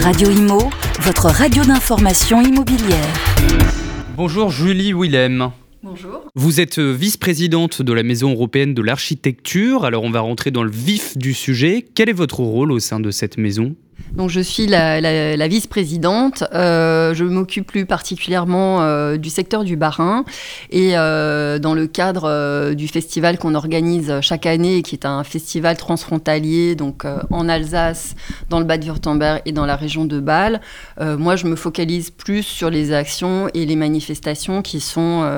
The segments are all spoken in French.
Radio Imo, votre radio d'information immobilière. Bonjour Julie Willem. Bonjour. Vous êtes vice-présidente de la Maison européenne de l'architecture. Alors on va rentrer dans le vif du sujet. Quel est votre rôle au sein de cette maison? Donc je suis la, vice-présidente. Euh, je m'occupe plus particulièrement euh, du secteur du Bas-Rhin et euh, dans le cadre du festival qu'on organise chaque année, qui est un festival transfrontalier, donc en Alsace, dans le Bade-Württemberg et dans la région de Bâle. moi, je me focalise plus sur les actions et les manifestations qui sont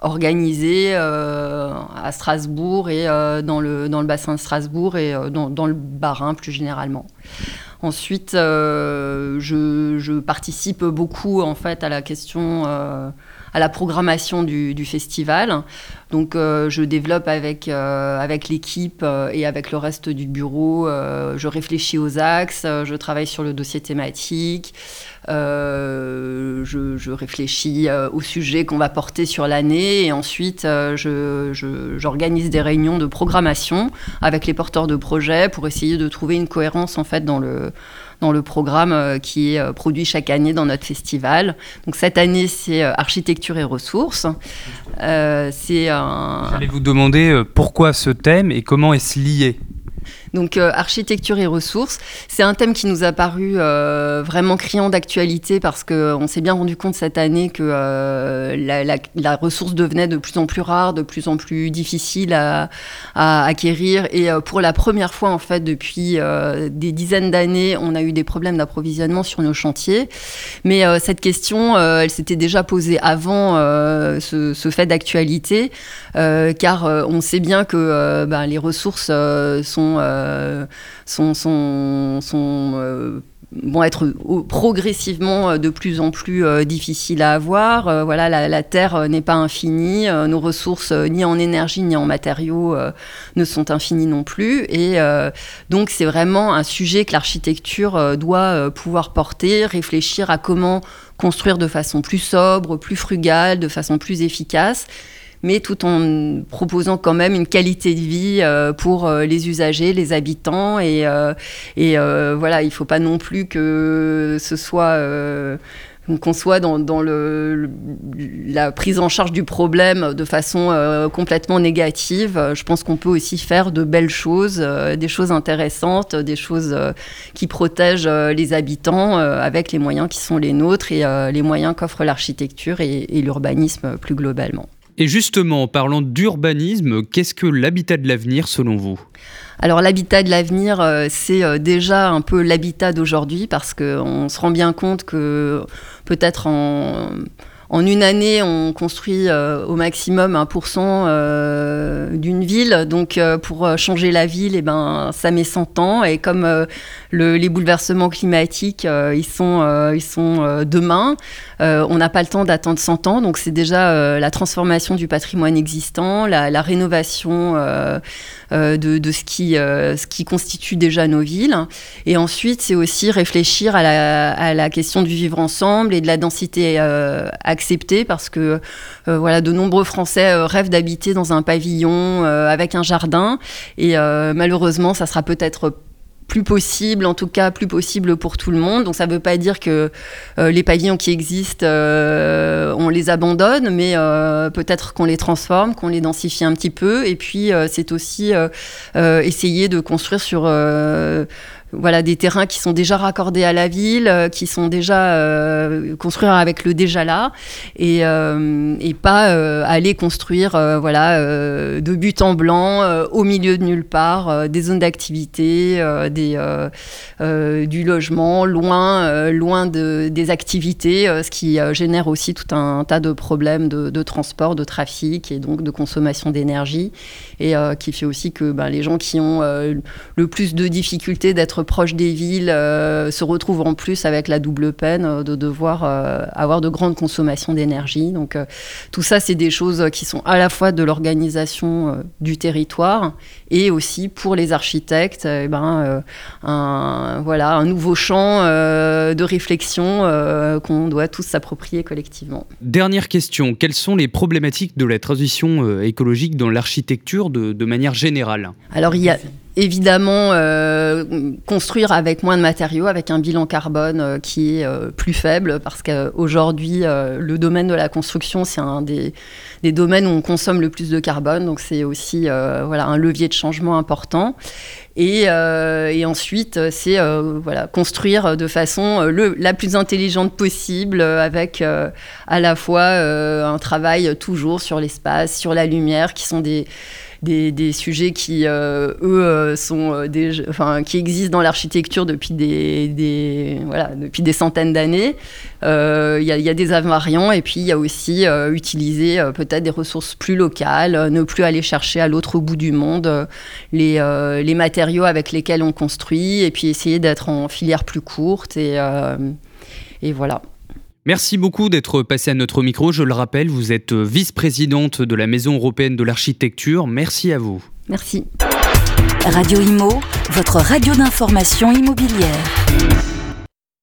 organisées à Strasbourg et dans le dans le bassin de Strasbourg et dans, dans le Bas-Rhin plus généralement. Ensuite, euh, je, participe beaucoup en fait à la question, euh, à la programmation du, festival. Donc, euh, je développe avec avec l'équipe et avec le reste du bureau. je réfléchis aux axes, je travaille sur le dossier thématique. Je, réfléchis au sujet qu'on va porter sur l'année et ensuite j'organise des réunions de programmation avec les porteurs de projets pour essayer de trouver une cohérence en fait dans le dans le programme euh, qui est euh, produit chaque année dans notre festival. Donc cette année, c'est euh, architecture et ressources. c'est un... J'allais vous demander pourquoi ce thème et comment est-ce lié? Donc euh, architecture et ressources, c'est un thème qui nous a paru euh, vraiment criant d'actualité parce qu'on s'est bien rendu compte cette année que euh, la, ressource devenait de plus en plus rare, de plus en plus difficile à, acquérir. Et pour la première fois, en fait, depuis des dizaines d'années, on a eu des problèmes d'approvisionnement sur nos chantiers. Mais cette question, elle s'était déjà posée avant ce, fait d'actualité, car on sait bien que ben, les ressources sont euh, sont, euh, vont être progressivement euh, de plus en plus difficiles à avoir. voilà, la, Terre n'est pas infinie, nos ressources ni en énergie ni en matériaux ne sont infinies non plus. Et donc c'est vraiment un sujet que l'architecture doit pouvoir porter, réfléchir à comment construire de façon plus sobre, plus frugale, de façon plus efficace mais tout en proposant quand même une qualité de vie euh, pour euh, les usagers, les habitants. Et, euh, voilà, il ne faut pas non plus que ce soit qu'on soit dans, la prise en charge du problème de façon complètement négative. Je pense qu'on peut aussi faire de belles choses, des choses intéressantes, des choses qui protègent les habitants avec les moyens qui sont les nôtres et les moyens qu'offre l'architecture et l'urbanisme plus globalement. Et justement, en parlant d'urbanisme, qu'est-ce que l'habitat de l'avenir selon vous? Alors l'habitat de l'avenir, euh, c'est euh, déjà un peu l'habitat d'aujourd'hui parce qu'on se rend bien compte que peut-être en en une année, on construit euh, au maximum 1% euh, d'une ville. Donc, euh, pour changer la ville, eh ben, ça met 100 ans. Et comme les bouleversements climatiques, ils sont, ils sont demain, on n'a pas le temps d'attendre 100 ans. Donc, c'est déjà la transformation du patrimoine existant, la, rénovation de, ce, qui, ce qui constitue déjà nos villes. Et ensuite, c'est aussi réfléchir à la, à la, question du vivre ensemble et de la densité accepté parce que euh, voilà, de nombreux Français euh, rêvent d'habiter dans un pavillon euh, avec un jardin et malheureusement, ça sera peut-être plus possible, en tout cas plus possible pour tout le monde. Donc ça ne veut pas dire que les pavillons qui existent, on les abandonne, mais peut-être qu'on les transforme, qu'on les densifie un petit peu. Et puis c'est aussi essayer de construire sur voilà, des terrains qui sont déjà raccordés à la ville, euh, qui sont déjà euh, construits avec le déjà là, et, euh, et pas aller construire voilà, de but en blanc, au milieu de nulle part, des zones d'activité, des, du logement, loin, loin de, des activités, ce qui génère aussi tout un, tas de problèmes de, transport, de trafic et donc de consommation d'énergie, et qui fait aussi que ben, les gens qui ont le plus de difficultés d'être proches des villes euh, se retrouvent en plus avec la double peine euh, de devoir euh, avoir de grandes consommations d'énergie. Donc tout ça, c'est des choses qui sont à la fois de l'organisation du territoire et aussi pour les architectes, eh ben, un, voilà, un nouveau champ de réflexion qu'on doit tous s'approprier collectivement. Dernière question, quelles sont les problématiques de la transition écologique dans l'architecture de, de manière générale? Alors il y a évidemment construire avec moins de matériaux, avec un bilan carbone qui est plus faible, parce qu'aujourd'hui, le domaine de la construction, c'est un des, des, domaines où on consomme le plus de carbone, donc c'est aussi voilà, un levier de changement important. Et, ensuite, c'est voilà, construire de façon le, la plus intelligente possible, avec à la fois un travail toujours sur l'espace, sur la lumière, qui sont des, des, sujets qui, euh, eux, euh, sont euh, enfin, qui existent dans l'architecture depuis des, voilà, depuis des centaines d'années. Il y, y, a des invariants et puis il y a aussi utiliser peut-être des ressources plus locales, ne plus aller chercher à l'autre bout du monde les, les, matériaux avec lesquels on construit et puis essayer d'être en filière plus courte et, et voilà. Merci beaucoup d'être passé à notre micro. Je le rappelle, vous êtes vice-présidente de la Maison européenne de l'architecture. Merci à vous. Merci. Radio Imo, votre radio d'information immobilière.